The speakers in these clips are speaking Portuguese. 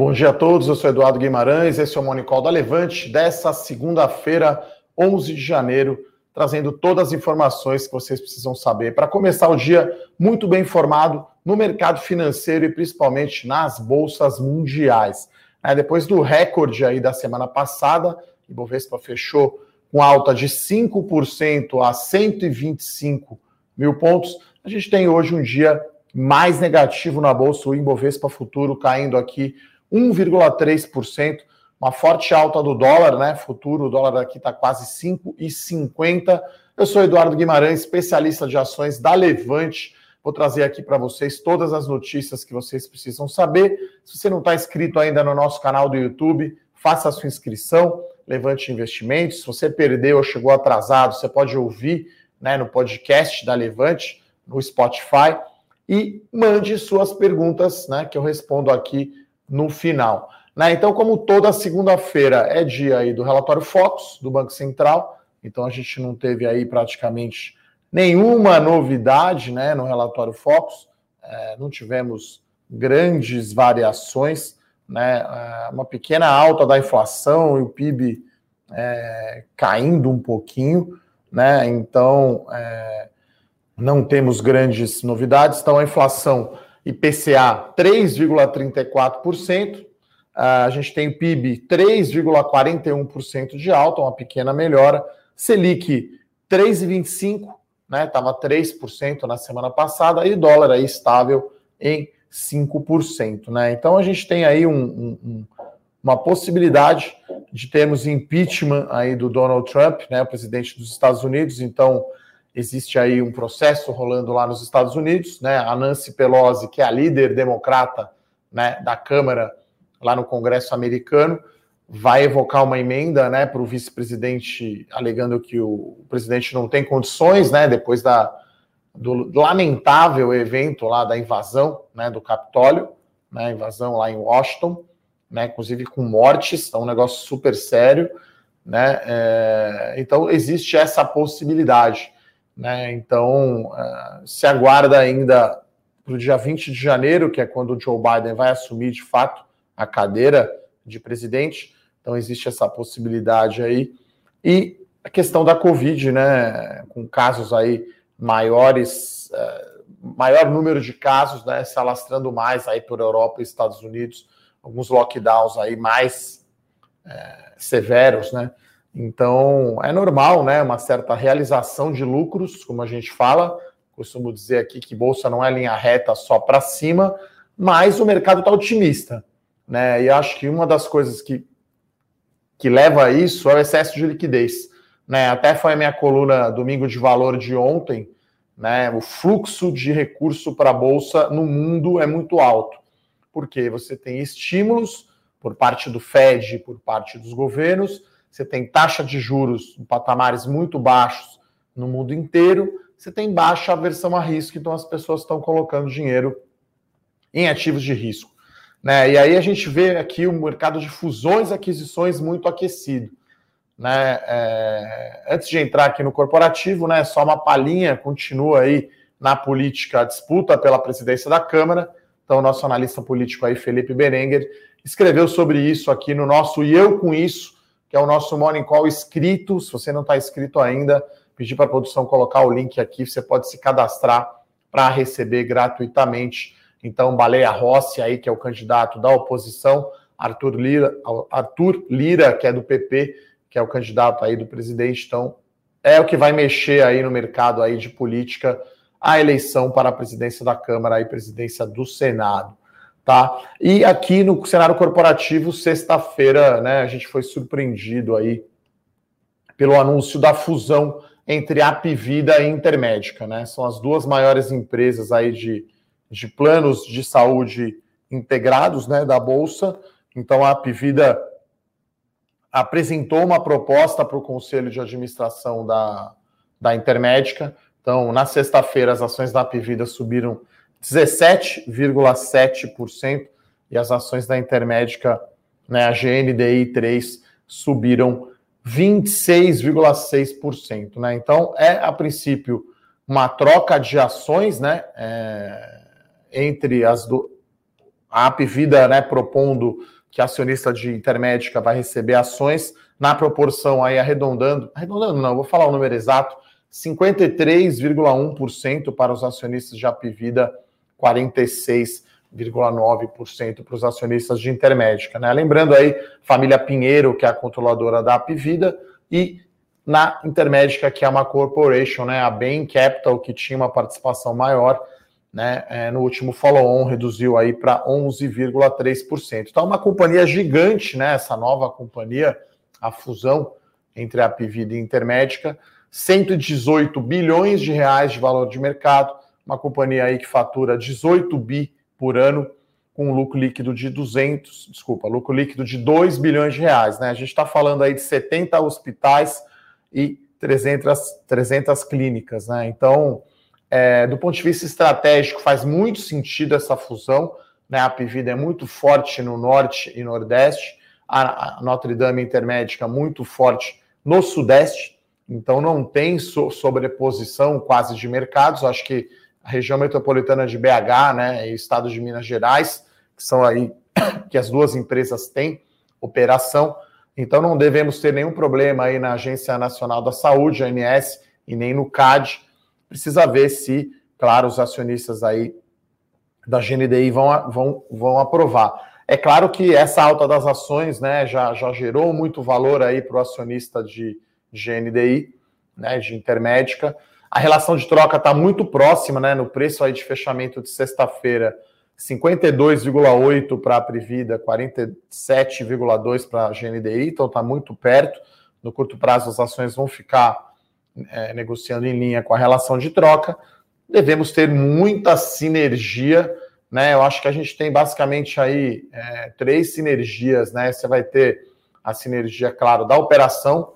Bom dia a todos, eu sou Eduardo Guimarães, esse é o Monicol da Levante, dessa segunda-feira, 11 de janeiro, trazendo todas as informações que vocês precisam saber para começar o dia muito bem informado no mercado financeiro e principalmente nas bolsas mundiais. É, depois do recorde aí da semana passada, o Ibovespa fechou com alta de 5% a 125 mil pontos. A gente tem hoje um dia mais negativo na bolsa, o Ibovespa Futuro caindo aqui 1,3%, uma forte alta do dólar, né? Futuro, o dólar aqui está quase 5,50. Eu sou Eduardo Guimarães, especialista de ações da Levante. Vou trazer aqui para vocês todas as notícias que vocês precisam saber. Se você não está inscrito ainda no nosso canal do YouTube, faça a sua inscrição, Levante Investimentos. Se você perdeu ou chegou atrasado, você pode ouvir né, no podcast da Levante, no Spotify, e mande suas perguntas, né, que eu respondo aqui no final. Né? Então, como toda segunda-feira é dia aí do relatório Focus do Banco Central, então a gente não teve aí praticamente nenhuma novidade né, no relatório Focus, é, não tivemos grandes variações, né, é, uma pequena alta da inflação e o PIB é, caindo um pouquinho, né, então é, não temos grandes novidades, então a inflação IPCA 3,34%, a gente tem PIB 3,41% de alta, uma pequena melhora, Selic 3,25%, né? Estava 3% na semana passada, e dólar aí estável em 5%. Né? Então a gente tem aí um, um, uma possibilidade de termos impeachment aí do Donald Trump, né, o presidente dos Estados Unidos. Então existe aí um processo rolando lá nos Estados Unidos, né? A Nancy Pelosi, que é a líder democrata, né, da Câmara lá no Congresso americano, vai evocar uma emenda, né, para o vice-presidente, alegando que o presidente não tem condições, né, depois da do lamentável evento lá da invasão, né, do Capitólio, né, invasão lá em Washington, né, inclusive com mortes, é um negócio super sério, né, é, então existe essa possibilidade. Né? Então, uh, se aguarda ainda para o dia 20 de janeiro, que é quando o Joe Biden vai assumir de fato a cadeira de presidente. Então, existe essa possibilidade aí. E a questão da Covid, né? Com casos aí maiores, uh, maior número de casos, né? Se alastrando mais aí por Europa e Estados Unidos, alguns lockdowns aí mais uh, severos, né? Então, é normal, né? Uma certa realização de lucros, como a gente fala. Costumo dizer aqui que bolsa não é linha reta só para cima, mas o mercado está otimista, né? E acho que uma das coisas que, que leva a isso é o excesso de liquidez. Né? Até foi a minha coluna Domingo de Valor de ontem, né? O fluxo de recurso para a bolsa no mundo é muito alto, porque você tem estímulos por parte do Fed, por parte dos governos você tem taxa de juros em patamares muito baixos no mundo inteiro, você tem baixa aversão a risco, então as pessoas estão colocando dinheiro em ativos de risco. Né? E aí a gente vê aqui o mercado de fusões e aquisições muito aquecido. Né? É... antes de entrar aqui no corporativo, né, só uma palhinha, continua aí na política a disputa pela presidência da Câmara. Então, nosso analista político aí, Felipe Berenguer, escreveu sobre isso aqui no nosso E Eu Com Isso, que é o nosso Morning Call escrito. Se você não está inscrito ainda, pedir para a produção colocar o link aqui, você pode se cadastrar para receber gratuitamente. Então, Baleia Rossi aí, que é o candidato da oposição, Arthur Lira, Arthur Lira, que é do PP, que é o candidato aí do presidente. Então, é o que vai mexer aí no mercado aí de política a eleição para a presidência da Câmara e presidência do Senado. Tá? E aqui no cenário corporativo, sexta-feira, né, a gente foi surpreendido aí pelo anúncio da fusão entre Apivida e Intermédica, né? São as duas maiores empresas aí de, de planos de saúde integrados, né, da bolsa. Então a Apivida apresentou uma proposta para o conselho de administração da, da Intermédica. Então, na sexta-feira, as ações da Apivida subiram 17,7% e as ações da Intermédica, né, a GNDI 3, subiram 26,6%. Né? Então, é a princípio uma troca de ações né, é, entre as, do, a Apvida, né, propondo que acionista de Intermédica vai receber ações na proporção aí arredondando, arredondando não, vou falar o número exato, 53,1% para os acionistas de Apvida, 46,9% para os acionistas de Intermédica, né? Lembrando aí, família Pinheiro, que é a controladora da Apvida, e na Intermédica, que é uma corporation, né? A Bain Capital, que tinha uma participação maior, né? É, no último follow-on reduziu aí para 11,3%. Então, uma companhia gigante, né? Essa nova companhia, a fusão entre a Apvida e a Intermédica, 118 bilhões de reais de valor de mercado, uma companhia aí que fatura 18 bi por ano, com um lucro líquido de 200, desculpa, lucro líquido de 2 bilhões de reais, né? A gente está falando aí de 70 hospitais e 300, 300 clínicas, né? Então, é, do ponto de vista estratégico, faz muito sentido essa fusão, né? A Apivida é muito forte no norte e nordeste, a Notre Dame Intermédica muito forte no sudeste, então não tem so sobreposição quase de mercados. Acho que a região metropolitana de BH, né, e o estado de Minas Gerais, que são aí que as duas empresas têm operação. Então não devemos ter nenhum problema aí na Agência Nacional da Saúde, ANS, e nem no CAD. Precisa ver se, claro, os acionistas aí da GNDI vão, vão, vão aprovar. É claro que essa alta das ações né, já, já gerou muito valor aí para o acionista de, GNDI, né, de Intermédica. A relação de troca está muito próxima, né, no preço aí de fechamento de sexta-feira, 52,8 para a Privida, 47,2 para a GNDI, então está muito perto. No curto prazo, as ações vão ficar é, negociando em linha com a relação de troca. Devemos ter muita sinergia, né? Eu acho que a gente tem basicamente aí é, três sinergias, né? Você vai ter a sinergia, claro, da operação,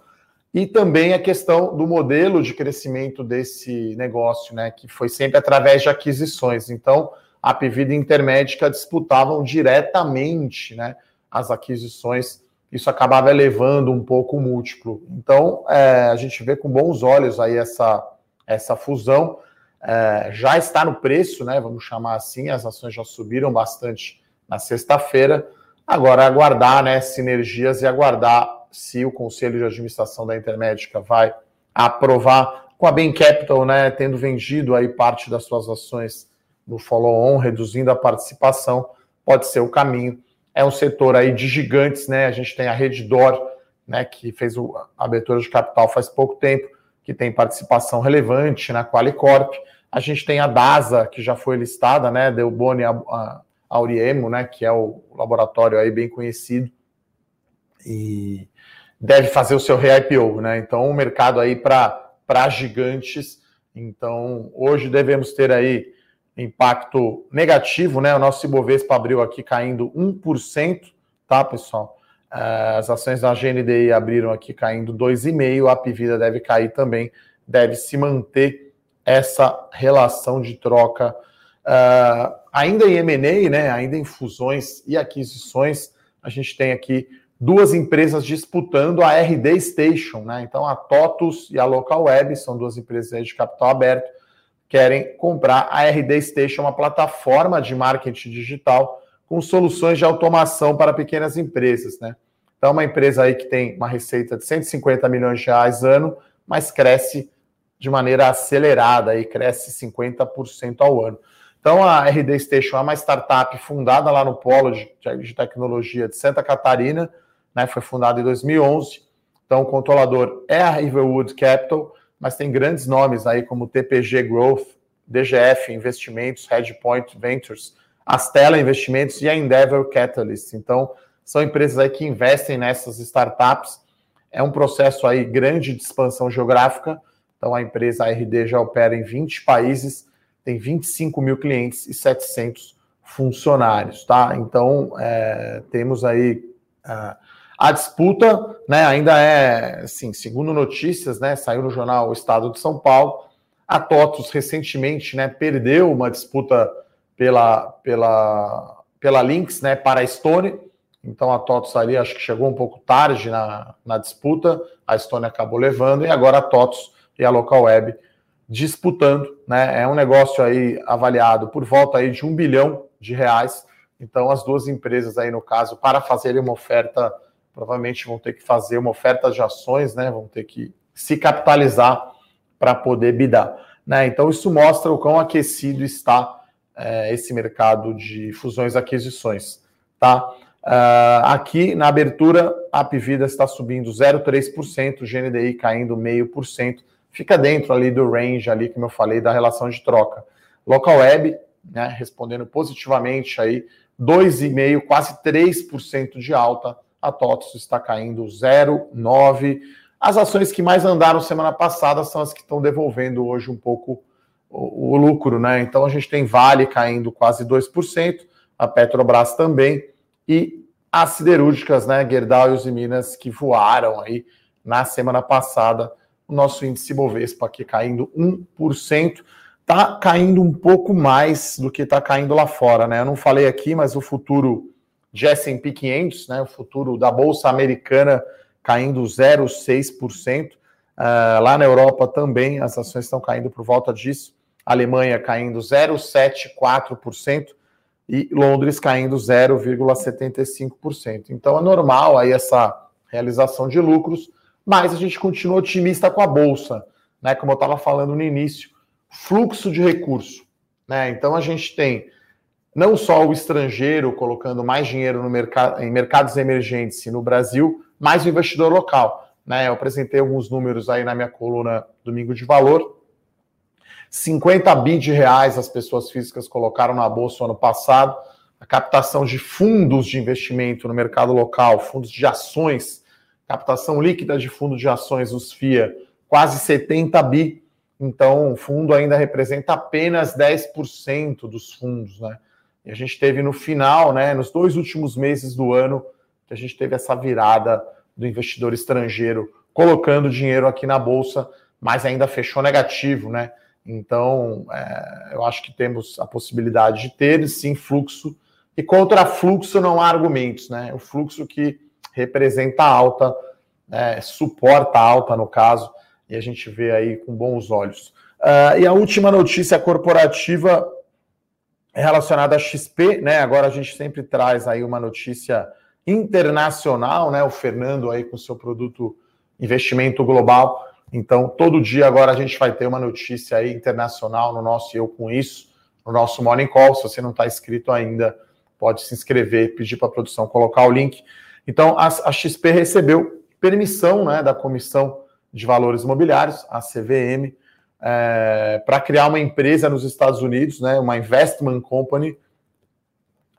e também a questão do modelo de crescimento desse negócio, né, que foi sempre através de aquisições. Então, a Pvida e Intermédica disputavam diretamente né, as aquisições, isso acabava elevando um pouco o múltiplo. Então, é, a gente vê com bons olhos aí essa, essa fusão. É, já está no preço, né, vamos chamar assim, as ações já subiram bastante na sexta-feira. Agora, aguardar né, sinergias e aguardar se o conselho de administração da Intermédica vai aprovar com a Bain Capital, né, tendo vendido aí parte das suas ações no follow-on, reduzindo a participação, pode ser o caminho. É um setor aí de gigantes, né? A gente tem a Reddor, né, que fez a abertura de capital faz pouco tempo, que tem participação relevante na Qualicorp. A gente tem a DASA, que já foi listada, né, Deu Boni Auriemo, né, que é o laboratório aí bem conhecido. E deve fazer o seu re-IPO, né? Então, um mercado aí para gigantes. Então, hoje devemos ter aí impacto negativo, né? O nosso Ibovespa abriu aqui caindo 1%, tá, pessoal? Eh, as ações da GNDI abriram aqui caindo 2,5%, a Pivida deve cair também, deve se manter essa relação de troca. Uh, ainda em M&A, né, ainda em fusões e aquisições, a gente tem aqui duas empresas disputando a RD Station, né? Então a TOTUS e a Local Web são duas empresas de capital aberto, querem comprar a RD Station, uma plataforma de marketing digital com soluções de automação para pequenas empresas, né? Então uma empresa aí que tem uma receita de 150 milhões de reais ano, mas cresce de maneira acelerada e cresce 50% ao ano. Então, a RD Station é uma startup fundada lá no Polo de, de Tecnologia de Santa Catarina, né, foi fundado em 2011. Então, o controlador é a Riverwood Capital, mas tem grandes nomes aí como TPG Growth, DGF Investimentos, Hedgepoint Ventures, Astela Investimentos e a Endeavor Catalyst. Então, são empresas aí que investem nessas startups. É um processo aí grande de expansão geográfica. Então, a empresa ARD já opera em 20 países, tem 25 mil clientes e 700 funcionários, tá? Então, é, temos aí uh, a disputa né, ainda é, assim, segundo notícias, né, saiu no jornal O Estado de São Paulo, a TOTUS recentemente né, perdeu uma disputa pela, pela, pela Lynx né, para a Estônia, então a TOTUS ali acho que chegou um pouco tarde na, na disputa, a Estônia acabou levando, e agora a TOTUS e a Local Web disputando, né? É um negócio aí avaliado por volta aí de um bilhão de reais. Então, as duas empresas aí, no caso, para fazerem uma oferta, provavelmente vão ter que fazer uma oferta de ações, né? Vão ter que se capitalizar para poder bidar. Né? Então, isso mostra o quão aquecido está é, esse mercado de fusões e aquisições. Tá? Uh, aqui na abertura, a Apvida está subindo 0,3%, o GNDI caindo 0,5%, fica dentro ali do range, ali, como eu falei, da relação de troca. Local Web, né, respondendo positivamente aí, 2,5%, quase 3% de alta, a TOTS está caindo 0,9%. As ações que mais andaram semana passada são as que estão devolvendo hoje um pouco o, o lucro, né? Então a gente tem Vale caindo quase 2%, a Petrobras também, e as siderúrgicas, né, Gerdau e Minas, que voaram aí na semana passada. O nosso índice Bovespa aqui caindo 1%, tá caindo um pouco mais do que está caindo lá fora, né? Eu não falei aqui, mas o futuro de S&P 500, né, o futuro da bolsa americana caindo 0,6%. Uh, ah, lá na Europa também as ações estão caindo por volta disso. Alemanha caindo 0,74% e Londres caindo 0,75%. Então é normal aí essa realização de lucros, mas a gente continua otimista com a bolsa, né? Como eu estava falando no início, fluxo de recurso, né? Então a gente tem não só o estrangeiro colocando mais dinheiro no mercado, em mercados emergentes e no Brasil, mais o investidor local. Né? Eu apresentei alguns números aí na minha coluna Domingo de Valor. 50 bi de reais as pessoas físicas colocaram na bolsa ano passado. A captação de fundos de investimento no mercado local, fundos de ações, captação líquida de fundos de ações, os FIA, quase 70 bi. Então, o fundo ainda representa apenas 10% dos fundos, né? E a gente teve no final, né, nos dois últimos meses do ano, que a gente teve essa virada do investidor estrangeiro colocando dinheiro aqui na bolsa, mas ainda fechou negativo, né? Então, é, eu acho que temos a possibilidade de ter sim fluxo, e contra fluxo não há argumentos, né? O fluxo que representa alta, né, suporta alta no caso, e a gente vê aí com bons olhos. Uh, e a última notícia corporativa é relacionada à XP, né? Agora a gente sempre traz aí uma notícia internacional, né? O Fernando aí com seu produto investimento global. Então, todo dia agora a gente vai ter uma notícia aí internacional no nosso Eu Com Isso, no nosso Morning Call. Se você não está inscrito ainda, pode se inscrever, pedir para a produção colocar o link. Então, a, a XP recebeu permissão né, da Comissão de Valores Imobiliários, a CVM, é, para criar uma empresa nos Estados Unidos, né, uma investment company,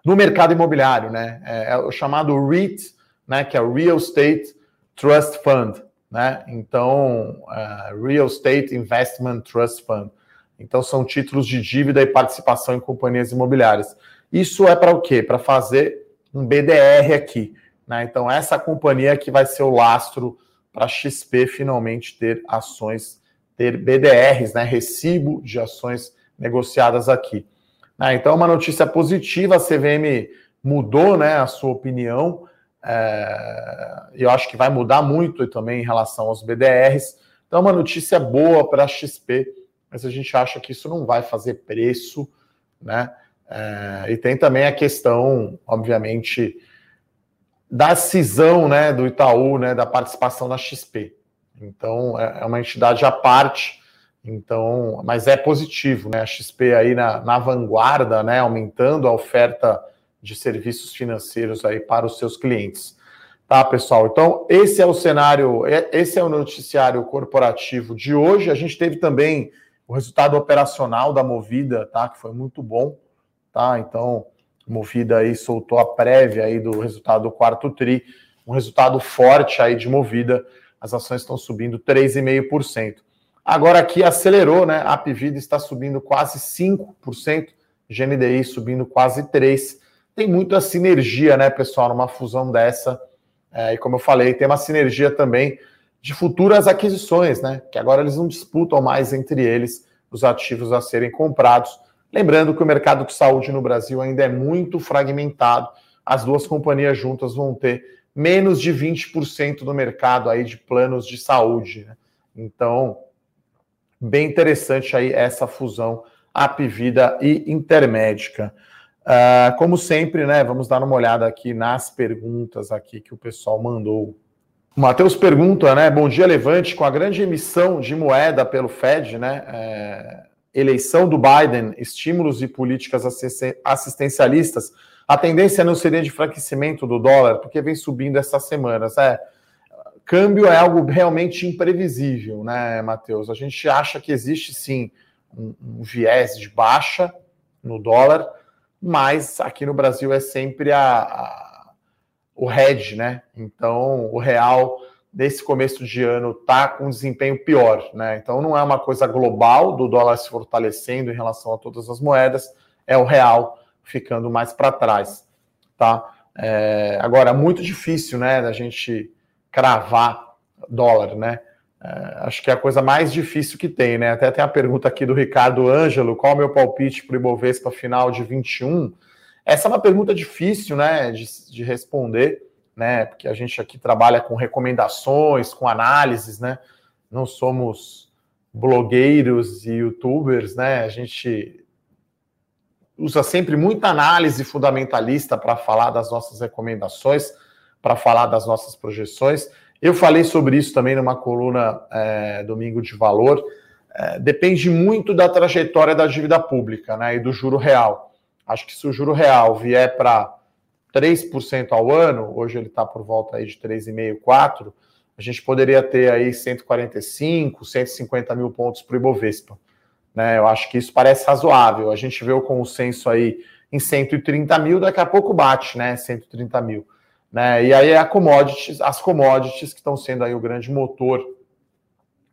no mercado imobiliário, né? É, é o chamado REIT, né? Que é Real Estate Trust Fund, né? Então, uh, Real Estate Investment Trust Fund. Então, são títulos de dívida e participação em companhias imobiliárias. Isso é para o quê? Para fazer um BDR aqui. Né? Então, essa companhia que vai ser o lastro para XP finalmente ter ações, ter BDRs, né? recibo de ações negociadas aqui. Ah, então, uma notícia positiva, a CVM mudou né, a sua opinião, é, eu acho que vai mudar muito também em relação aos BDRs. Então, uma notícia boa para a XP, mas a gente acha que isso não vai fazer preço, né? É, e tem também a questão, obviamente, da cisão né, do Itaú, né, da participação da XP. Então, é, é uma entidade à parte então, mas é positivo, né? A XP aí na, na vanguarda, né? Aumentando a oferta de serviços financeiros aí para os seus clientes. Tá, pessoal? Então, esse é o cenário, é, esse é o noticiário corporativo de hoje. A gente teve também o resultado operacional da Movida, tá? Que foi muito bom, tá? Então, Movida aí soltou a prévia aí do resultado do quarto tri, um resultado forte aí de Movida. As ações estão subindo 3,5%. Agora aqui acelerou, né? A Apvida está subindo quase 5%, GNDI subindo quase 3%. Tem muita sinergia, né, pessoal, numa fusão dessa. É, e como eu falei, tem uma sinergia também de futuras aquisições, né? Que agora eles não disputam mais entre eles os ativos a serem comprados. Lembrando que o mercado de saúde no Brasil ainda é muito fragmentado. As duas companhias juntas vão ter menos de 20% do mercado aí de planos de saúde. Né? Então, bem interessante aí essa fusão Apvida e Intermédica. Uh, como sempre, né? Vamos dar uma olhada aqui nas perguntas aqui que o pessoal mandou. O Matheus pergunta, né? Bom dia, Levante, com a grande emissão de moeda pelo Fed, né? É, eleição do Biden, estímulos e políticas assistencialistas, a tendência não seria de enfraquecimento do dólar, porque vem subindo essas semanas. É, câmbio é algo realmente imprevisível, né, Matheus? A gente acha que existe sim um, um viés de baixa no dólar, mas aqui no Brasil é sempre a, a, o hedge, né? Então o real desse começo de ano tá com desempenho pior, né? Então não é uma coisa global do dólar se fortalecendo em relação a todas as moedas, é o real ficando mais para trás, tá? É, agora muito difícil, né, da gente cravar dólar, né? É, acho que é a coisa mais difícil que tem, né? Até tem a pergunta aqui do Ricardo Ângelo: qual é o meu palpite para o Ibovespa final de 21? Essa é uma pergunta difícil, né, de, de responder, né? Porque a gente aqui trabalha com recomendações, com análises, né? Não somos blogueiros e youtubers, né? A gente usa sempre muita análise fundamentalista para falar das nossas recomendações, para falar das nossas projeções. Eu falei sobre isso também numa coluna é, Domingo de Valor. É, depende muito da trajetória da dívida pública né, e do juro real. Acho que se o juro real vier para 3% ao ano, hoje ele está por volta aí de 3,5%, 4%, a gente poderia ter aí 145, 150 mil pontos para o Ibovespa. Né? Eu acho que isso parece razoável. A gente vê o consenso aí em 130 mil, daqui a pouco bate, né? 130 mil. Né? E aí é a commodities, as commodities que estão sendo aí o grande motor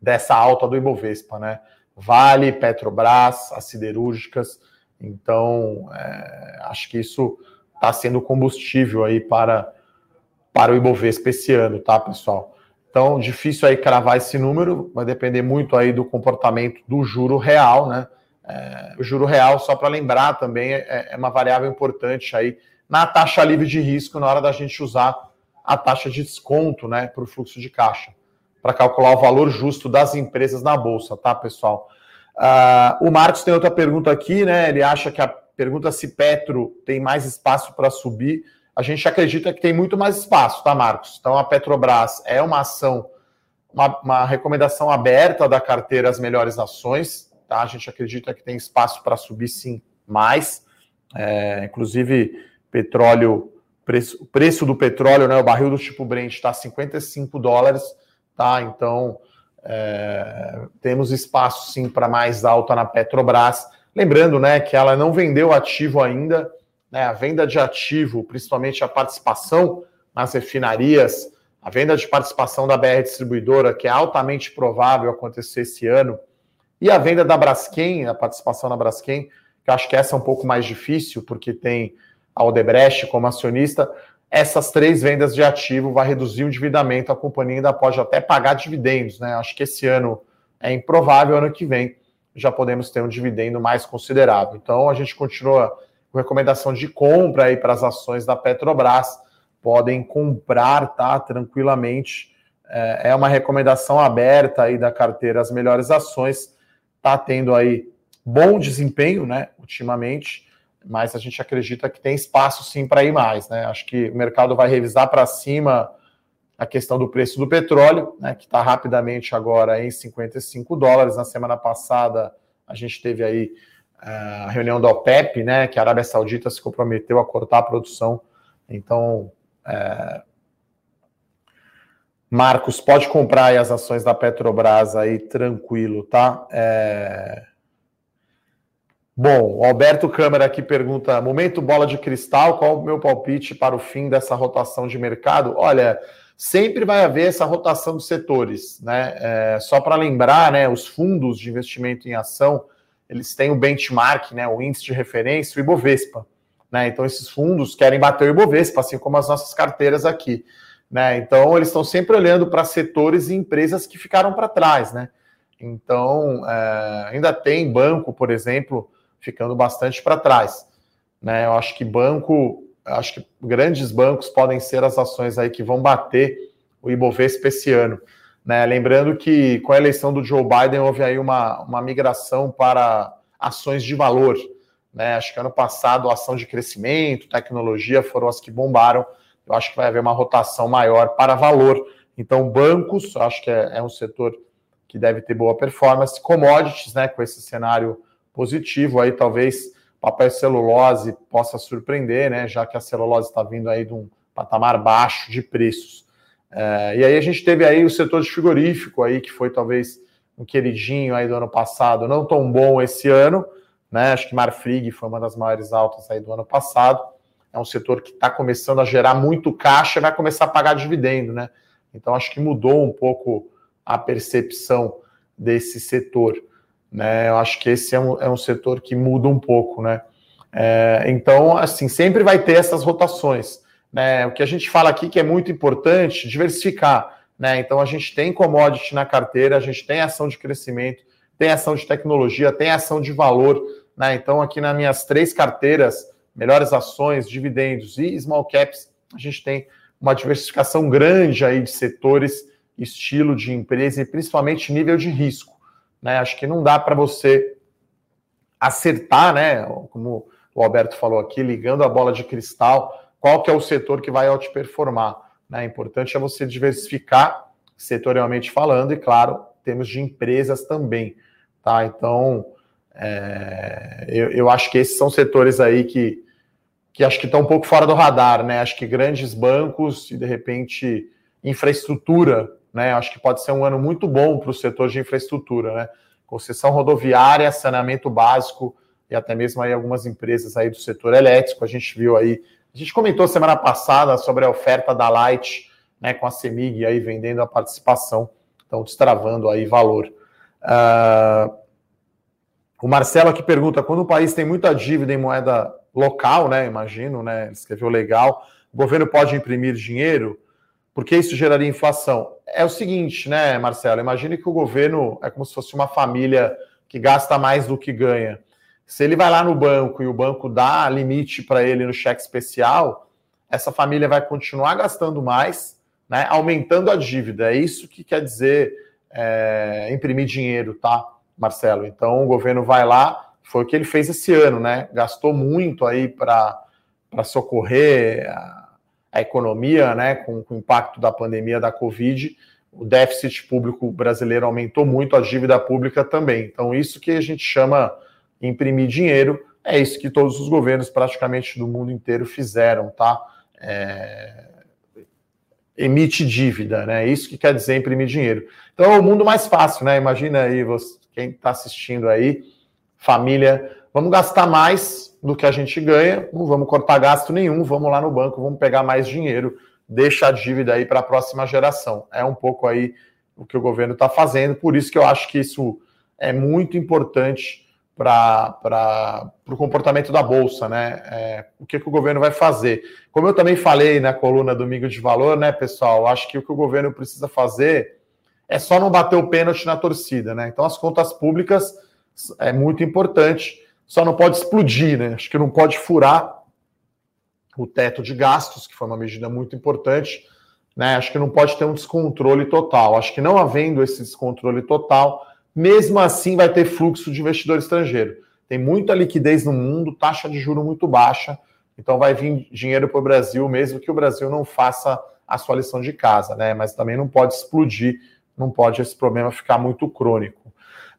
dessa alta do Ibovespa, né? Vale, Petrobras, as siderúrgicas. Então, é, acho que isso está sendo combustível aí para, para o Ibovespa esse ano, tá, pessoal? Então, difícil aí cravar esse número, vai depender muito aí do comportamento do juro real, né? É, o juro real, só para lembrar também, é, é uma variável importante aí na taxa livre de risco na hora da gente usar a taxa de desconto né, para o fluxo de caixa, para calcular o valor justo das empresas na Bolsa, tá, pessoal? Uh, o Marcos tem outra pergunta aqui, né? Ele acha que a pergunta se Petro tem mais espaço para subir. A gente acredita que tem muito mais espaço, tá, Marcos? Então a Petrobras é uma ação, uma, uma recomendação aberta da carteira As Melhores Ações, tá? A gente acredita que tem espaço para subir sim mais. É, inclusive petróleo, preço, o preço do petróleo, né, o barril do tipo Brent está 55 dólares, tá? Então é, temos espaço sim para mais alta na Petrobras. Lembrando, né, que ela não vendeu ativo ainda, né? A venda de ativo, principalmente a participação nas refinarias, a venda de participação da BR Distribuidora, que é altamente provável acontecer esse ano, e a venda da Braskem, a participação na Braskem, que acho que essa é um pouco mais difícil, porque tem a Odebrecht como acionista, essas três vendas de ativo vai reduzir o endividamento, a companhia ainda pode até pagar dividendos, né? Acho que esse ano é improvável, ano que vem já podemos ter um dividendo mais considerável. Então a gente continua com recomendação de compra aí para as ações da Petrobras, podem comprar, tá? Tranquilamente. É, é uma recomendação aberta aí da carteira as melhores ações, tá tendo aí bom desempenho, né? Ultimamente mas a gente acredita que tem espaço sim para ir mais, né? Acho que o mercado vai revisar para cima a questão do preço do petróleo, né, que está rapidamente agora em 55 dólares. Na semana passada a gente teve aí eh, a reunião da OPEP, né, que a Arábia Saudita se comprometeu a cortar a produção. Então, é... Marcos, pode comprar as ações da Petrobras aí tranquilo, tá? É... Bom, o Alberto Câmara aqui pergunta: momento bola de cristal, qual o meu palpite para o fim dessa rotação de mercado? Olha, sempre vai haver essa rotação de setores, né? É, só para lembrar, né, os fundos de investimento em ação, eles têm o benchmark, né, o índice de referência, o Ibovespa. Né? Então, esses fundos querem bater o Ibovespa, assim como as nossas carteiras aqui. Né? Então, eles estão sempre olhando para setores e empresas que ficaram para trás. Né? Então, é, ainda tem banco, por exemplo, ficando bastante para trás. Né? Eu acho que banco, acho que grandes bancos podem ser as ações aí que vão bater o Ibovespa esse ano. Né? Lembrando que com a eleição do Joe Biden houve aí uma, uma migração para ações de valor. né? Acho que ano passado ação de crescimento, tecnologia foram as que bombaram. Eu acho que vai haver uma rotação maior para valor. Então, bancos, acho que é, é um setor que deve ter boa performance. Commodities, né? Com esse cenário positivo, aí talvez papel celulose possa surpreender, né? Já que a celulose está vindo aí de um patamar baixo de preços. É, e aí a gente teve aí o setor de frigorífico aí, que foi talvez um queridinho aí do ano passado, não tão bom esse ano, né? Acho que Marfrig foi uma das maiores altas aí do ano passado. É um setor que está começando a gerar muito caixa e vai começar a pagar dividendo, né? Então acho que mudou um pouco a percepção desse setor. Né? Eu acho que esse é um, é um setor que muda um pouco, né? É, então, assim, sempre vai ter essas rotações. Né? O que a gente fala aqui que é muito importante, diversificar. Né? Então, a gente tem commodity na carteira, a gente tem ação de crescimento, tem ação de tecnologia, tem ação de valor. Né? Então, aqui nas minhas três carteiras, melhores ações, dividendos e small caps, a gente tem uma diversificação grande aí de setores, estilo de empresa e principalmente nível de risco. Né? Acho que não dá para você acertar, né? Como o Alberto falou aqui, ligando a bola de cristal, qual que é o setor que vai outperformar. Né? Importante é você diversificar setorialmente falando, e claro, temos de empresas também. Tá? Então, é, eu, eu, acho que esses são setores aí que, que acho que estão um pouco fora do radar, né? Acho que grandes bancos e de repente infraestrutura, né? Acho que pode ser um ano muito bom para o setor de infraestrutura, né? Concessão rodoviária, saneamento básico e até mesmo aí algumas empresas aí do setor elétrico. A gente viu aí, a gente comentou semana passada sobre a oferta da Light, né? Com a Semig aí vendendo a participação, então destravando aí valor. Uh, o Marcelo aqui pergunta: quando o país tem muita dívida em moeda local, né? Imagino, né? Ele escreveu legal. O governo pode imprimir dinheiro, porque isso geraria inflação. É o seguinte, né, Marcelo? Imagine que o governo é como se fosse uma família que gasta mais do que ganha. Se ele vai lá no banco e o banco dá limite para ele no cheque especial, essa família vai continuar gastando mais, né, aumentando a dívida. É isso que quer dizer é, imprimir dinheiro, tá? Marcelo. Então o governo vai lá, foi o que ele fez esse ano, né? Gastou muito aí para socorrer a, economia, né? Com, com o impacto da pandemia da Covid. O déficit público brasileiro aumentou muito, a dívida pública também. Então, isso que a gente chama imprimir dinheiro, é isso que todos os governos praticamente do mundo inteiro fizeram, tá? É... Emite dívida, né? Isso que quer dizer imprimir dinheiro. Então é o mundo mais fácil, né? Imagina aí você, quem está assistindo aí, família, vamos gastar mais do que a gente ganha, não vamos cortar gasto nenhum, vamos lá no banco, vamos pegar mais dinheiro, deixa a dívida aí para a próxima geração. É um pouco aí o que o governo está fazendo, por isso que eu acho que isso é muito importante para o comportamento da Bolsa, né? É, o que, que o governo vai fazer. Como eu também falei na coluna Domingo de Valor, né, pessoal? Acho que o que o governo precisa fazer é só não bater o pênalti na torcida, né? Então as contas públicas é muito importante, só não pode explodir, né? Acho que não pode furar o teto de gastos, que foi uma medida muito importante, né? Acho que não pode ter um descontrole total. Acho que não havendo esse descontrole total, mesmo assim vai ter fluxo de investidor estrangeiro. Tem muita liquidez no mundo, taxa de juro muito baixa, então vai vir dinheiro para o Brasil, mesmo que o Brasil não faça a sua lição de casa, né? Mas também não pode explodir não pode esse problema ficar muito crônico.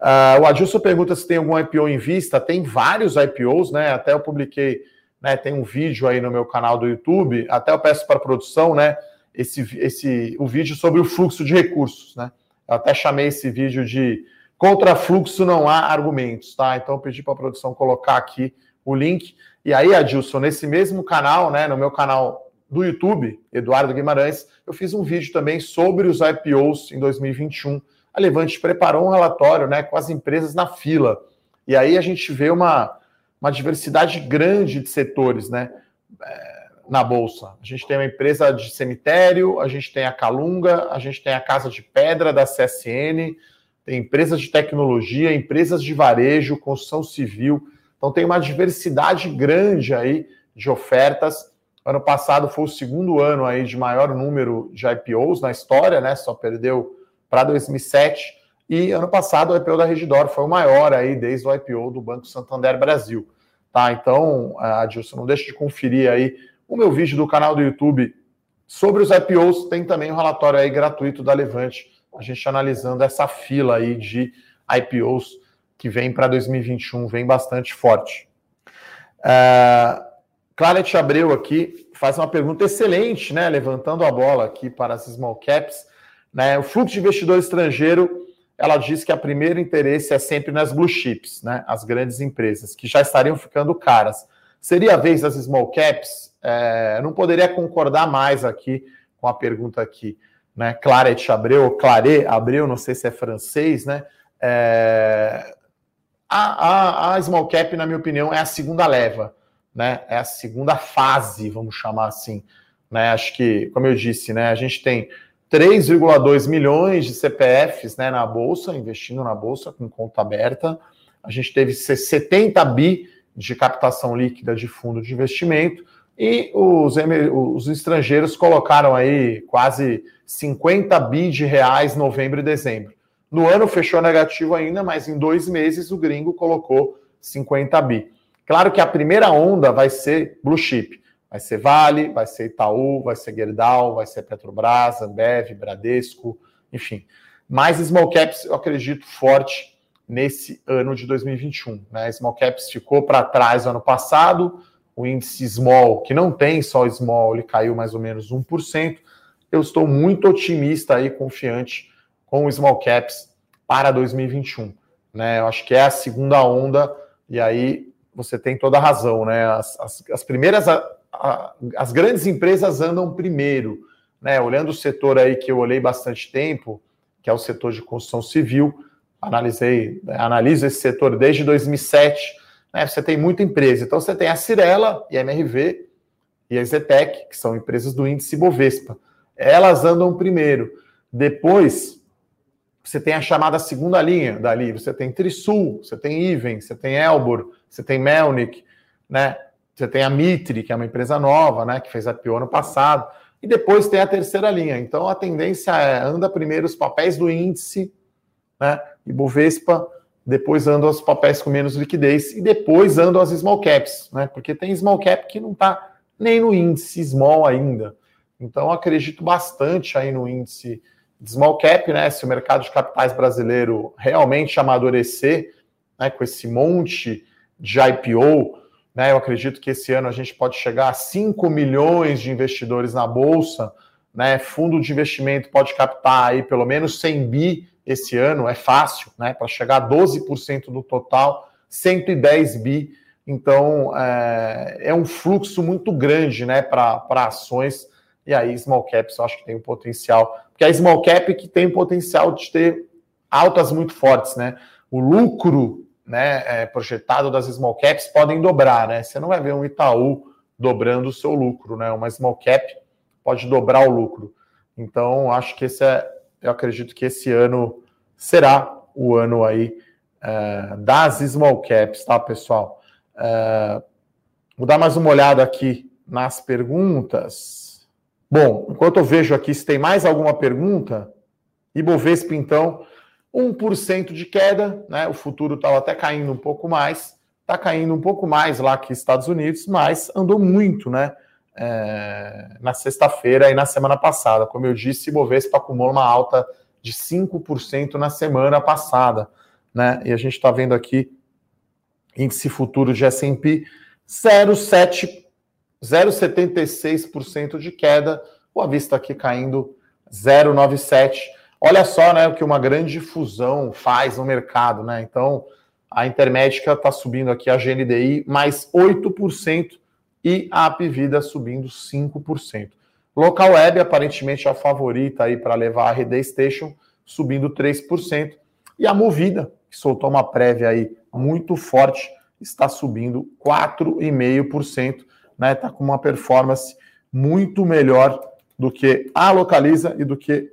Uh, o Adilson pergunta se tem algum IPO em vista. Tem vários IPOs, né? Até eu publiquei, né? Tem um vídeo aí no meu canal do YouTube. Até eu peço para a produção, né? Esse, esse, o vídeo sobre o fluxo de recursos, né? Eu até chamei esse vídeo de contra fluxo não há argumentos, tá? Então eu pedi para a produção colocar aqui o link. E aí, Adilson, nesse mesmo canal, né? No meu canal do YouTube, Eduardo Guimarães, eu fiz um vídeo também sobre os IPOs em 2021. A Levante preparou um relatório né, com as empresas na fila. E aí a gente vê uma, uma diversidade grande de setores né, é, na Bolsa. A gente tem uma empresa de cemitério, a gente tem a Calunga, a gente tem a Casa de Pedra da CSN, tem empresas de tecnologia, empresas de varejo, construção civil. Então tem uma diversidade grande aí de ofertas Ano passado foi o segundo ano aí de maior número de IPOs na história, né? Só perdeu para 2007. E ano passado o IPO da Redditor foi o maior aí desde o IPO do Banco Santander Brasil. tá? Então, Adilson, não deixe de conferir aí o meu vídeo do canal do YouTube sobre os IPOs. Tem também um relatório aí gratuito da Levante, a gente analisando essa fila aí de IPOs que vem para 2021, vem bastante forte. Uh, Claret Abreu aqui faz uma pergunta excelente, né? Levantando a bola aqui para as small caps. Né? O fluxo de investidor estrangeiro ela diz que a primeiro interesse é sempre nas blue chips, né? As grandes empresas, que já estariam ficando caras. Seria a vez das small caps? É, não poderia concordar mais aqui com a pergunta aqui, né? Claret Abreu, Claret Abreu, não sei se é francês, né? É, a, a, a small cap, na minha opinião, é a segunda leva, né? É a segunda fase, vamos chamar assim. Né? Acho que, como eu disse, né? A gente tem 3,2 milhões de CPFs né, na Bolsa, investindo na Bolsa com conta aberta. A gente teve 70 bi de captação líquida de fundo de investimento e os, os estrangeiros colocaram aí quase 50 bi de reais novembro e dezembro. No ano fechou negativo ainda, mas em dois meses o gringo colocou 50 bi. Claro que a primeira onda vai ser blue chip. Vai ser Vale, vai ser Itaú, vai ser Gerdau, vai ser Petrobras, Ambev, Bradesco, enfim. Mais small caps, eu acredito, forte nesse ano de 2021. Né? Small caps ficou para trás ano passado, o índice small, que não tem só small, ele caiu mais ou menos 1%. Eu estou muito otimista e confiante com o small caps para 2021. Né? Eu acho que é a segunda onda, e aí você tem toda a razão. Né? As, as, as primeiras a, as grandes empresas andam primeiro, né? Olhando o setor aí que eu olhei bastante tempo, que é o setor de construção civil, analisei, né, analiso esse setor desde 2007. Né? Você tem muita empresa, então você tem a Cirela e a MRV e a Zetec, que são empresas do índice Bovespa. Elas andam primeiro. Depois, você tem a chamada segunda linha dali. Você tem Trisul, você tem Iven, você tem Elbor, você tem Melnick, né? Você tem a Mitre, que é uma empresa nova, né, que fez a PIO ano passado, e depois tem a terceira linha. Então a tendência é anda primeiro os papéis do índice, né, e Bovespa, depois andam os papéis com menos liquidez e depois andam as small caps, né? Porque tem small cap que não está nem no índice small ainda. Então acredito bastante aí no índice de small cap, né? Se o mercado de capitais brasileiro realmente amadurecer, né, com esse monte de IPO, né? Eu acredito que esse ano a gente pode chegar a 5 milhões de investidores na Bolsa. Né? Fundo de investimento pode captar aí pelo menos 100 bi esse ano, é fácil, né? Para chegar a 12% do total, 110 bi. Então, é, é um fluxo muito grande né, para ações. E aí, small caps, eu acho que tem um potencial. Porque a small cap que tem o potencial de ter altas muito fortes, né? O lucro né, é, projetado das small caps podem dobrar, né? Você não vai ver um Itaú dobrando o seu lucro, né? Uma small cap pode dobrar o lucro. Então, acho que esse é, eu acredito que esse ano será o ano aí é, das small caps, tá, pessoal? É, vou dar mais uma olhada aqui nas perguntas. Bom, enquanto eu vejo aqui se tem mais alguma pergunta, Ibovespa, então, 1% de queda, né? O futuro estava até caindo um pouco mais, está caindo um pouco mais lá que Estados Unidos, mas andou muito, né? É, na sexta-feira e na semana passada. Como eu disse, Bovespa acumula uma alta de 5% na semana passada, né? E a gente está vendo aqui índice futuro de S&P 0,7 0,76% de queda, o Avista aqui caindo 0,97 Olha só né, o que uma grande fusão faz no mercado, né? Então, a Intermédica está subindo aqui a GNDI mais 8% e a Apivida subindo 5%. Local Web, aparentemente, é a favorita aí para levar a RD Station, subindo 3%. E a Movida, que soltou uma prévia aí muito forte, está subindo 4,5%, né? Está com uma performance muito melhor do que a Localiza e do que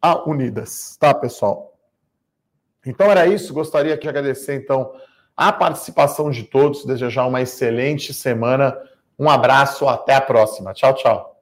a Unidas, tá, pessoal? Então era isso, gostaria de agradecer então a participação de todos, desejar uma excelente semana. Um abraço, até a próxima. Tchau, tchau.